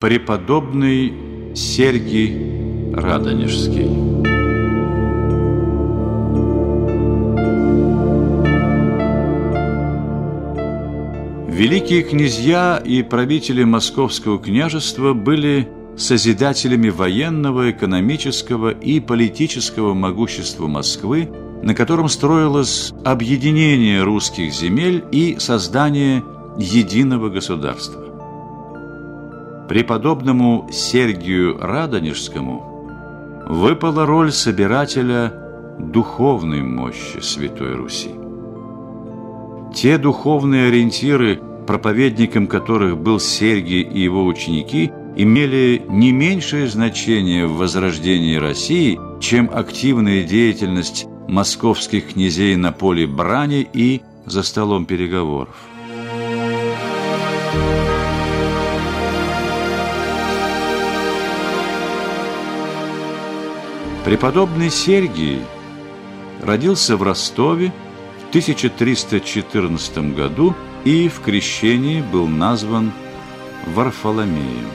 Преподобный Сергий Радонежский. Великие князья и правители Московского княжества были созидателями военного, экономического и политического могущества Москвы, на котором строилось объединение русских земель и создание единого государства преподобному Сергию Радонежскому выпала роль собирателя духовной мощи Святой Руси. Те духовные ориентиры, проповедником которых был Сергий и его ученики, имели не меньшее значение в возрождении России, чем активная деятельность московских князей на поле брани и за столом переговоров. Преподобный Сергий родился в Ростове в 1314 году и в крещении был назван Варфоломеем.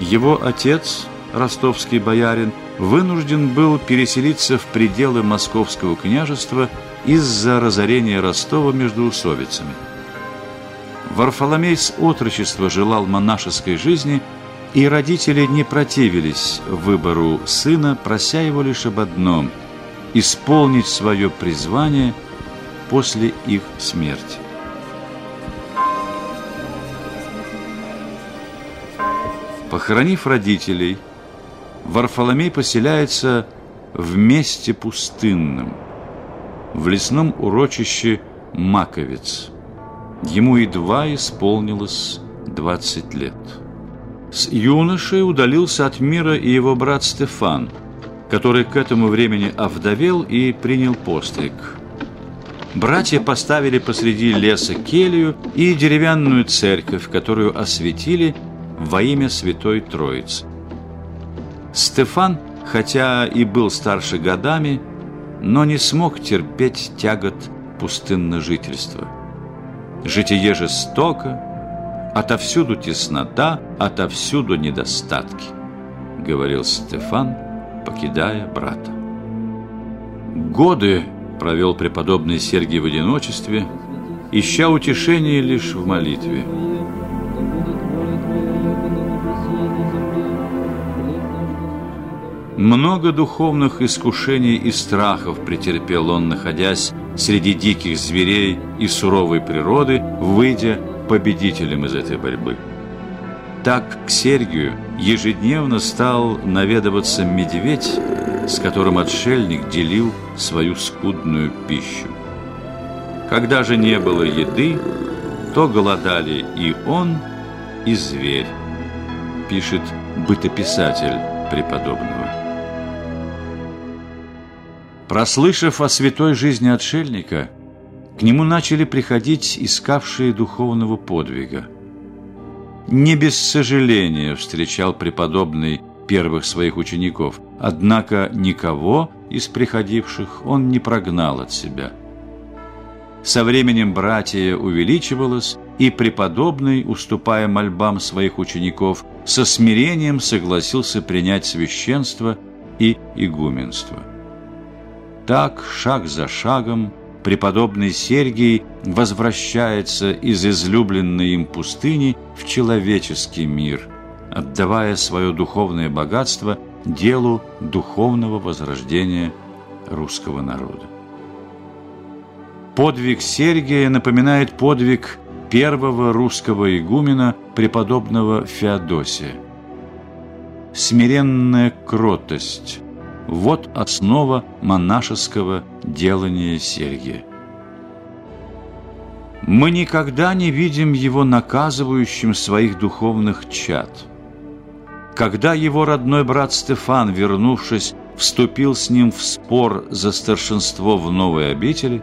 Его отец, ростовский боярин, вынужден был переселиться в пределы Московского княжества из-за разорения Ростова между усовицами. Варфоломей с отрочества желал монашеской жизни – и родители не противились выбору сына, прося его лишь об одном – исполнить свое призвание после их смерти. Похоронив родителей, Варфоломей поселяется в месте пустынном, в лесном урочище Маковец. Ему едва исполнилось 20 лет. С юношей удалился от мира и его брат Стефан, который к этому времени овдовел и принял постриг. Братья поставили посреди леса келью и деревянную церковь, которую осветили во имя Святой Троицы. Стефан, хотя и был старше годами, но не смог терпеть тягот пустынножительства. Житие жестоко, Отовсюду теснота, отовсюду недостатки, говорил Стефан, покидая брата. Годы провел преподобный Сергий в одиночестве, ища утешения лишь в молитве. Много духовных искушений и страхов претерпел он, находясь среди диких зверей и суровой природы, выйдя победителем из этой борьбы. Так к Сергию ежедневно стал наведываться медведь, с которым отшельник делил свою скудную пищу. Когда же не было еды, то голодали и он, и зверь, пишет бытописатель преподобного. Прослышав о святой жизни отшельника, к нему начали приходить искавшие духовного подвига. Не без сожаления встречал преподобный первых своих учеников, однако никого из приходивших он не прогнал от себя. Со временем братья увеличивалось, и преподобный, уступая мольбам своих учеников, со смирением согласился принять священство и игуменство. Так, шаг за шагом, преподобный Сергий возвращается из излюбленной им пустыни в человеческий мир, отдавая свое духовное богатство делу духовного возрождения русского народа. Подвиг Сергия напоминает подвиг первого русского игумена, преподобного Феодосия. Смиренная кротость – вот основа монашеского делания Сергия. Мы никогда не видим его наказывающим своих духовных чад. Когда его родной брат Стефан, вернувшись, вступил с ним в спор за старшинство в новой обители,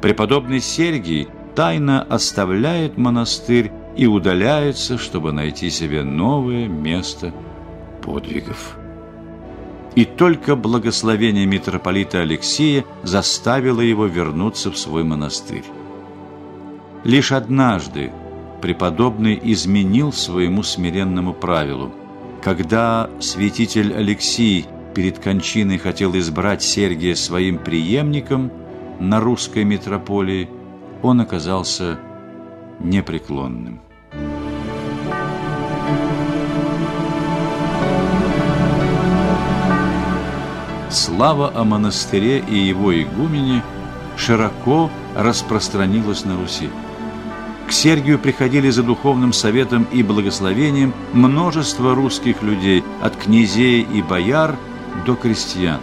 преподобный Сергий тайно оставляет монастырь и удаляется, чтобы найти себе новое место подвигов. И только благословение митрополита Алексея заставило его вернуться в свой монастырь. Лишь однажды, преподобный изменил своему смиренному правилу. Когда святитель Алексий перед кончиной хотел избрать Сергия своим преемником на русской митрополии, он оказался непреклонным. Слава о монастыре и его игумене широко распространилась на Руси. К Сергию приходили за духовным советом и благословением множество русских людей, от князей и бояр до крестьян.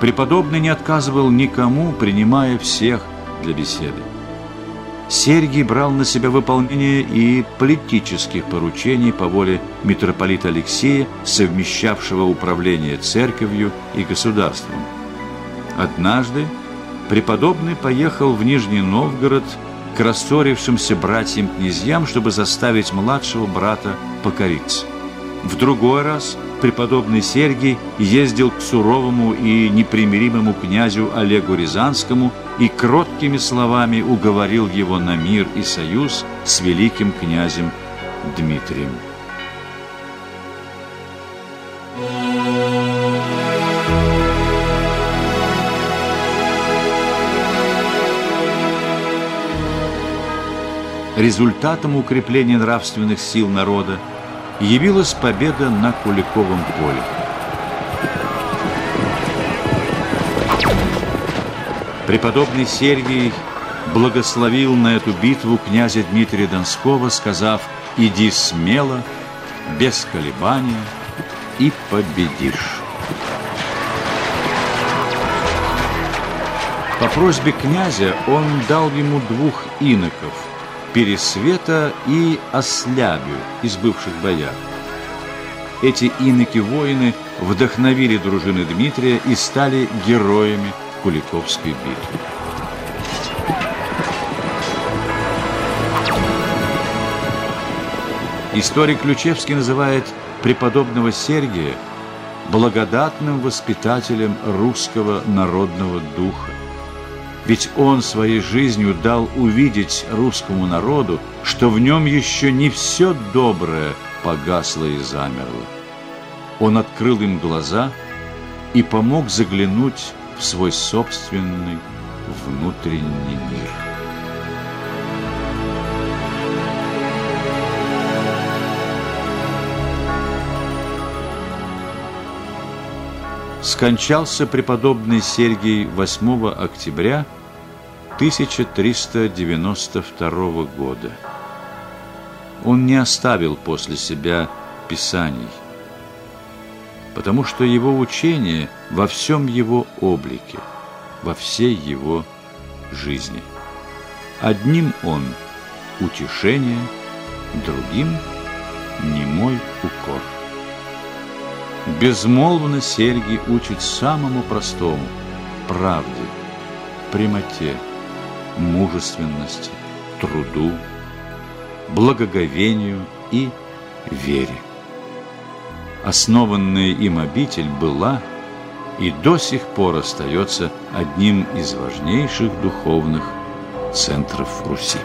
Преподобный не отказывал никому, принимая всех для беседы. Сергий брал на себя выполнение и политических поручений по воле митрополита Алексея, совмещавшего управление церковью и государством. Однажды преподобный поехал в Нижний Новгород к рассорившимся братьям-князьям, чтобы заставить младшего брата покориться. В другой раз преподобный Сергий ездил к суровому и непримиримому князю Олегу Рязанскому и кроткими словами уговорил его на мир и союз с великим князем Дмитрием. Результатом укрепления нравственных сил народа явилась победа на Куликовом поле. Преподобный Сергий благословил на эту битву князя Дмитрия Донского, сказав «Иди смело, без колебания и победишь». По просьбе князя он дал ему двух иноков – Пересвета и Ослябю из бывших бояр. Эти иноки-воины вдохновили дружины Дмитрия и стали героями Куликовской битвы. Историк Ключевский называет преподобного Сергия благодатным воспитателем русского народного духа. Ведь он своей жизнью дал увидеть русскому народу, что в нем еще не все доброе погасло и замерло. Он открыл им глаза и помог заглянуть в свой собственный внутренний мир. скончался преподобный Сергий 8 октября 1392 года. Он не оставил после себя писаний, потому что его учение во всем его облике, во всей его жизни. Одним он – утешение, другим – немой укор. Безмолвно Сергий учит самому простому – правде, прямоте, мужественности, труду, благоговению и вере. Основанная им обитель была и до сих пор остается одним из важнейших духовных центров Руси.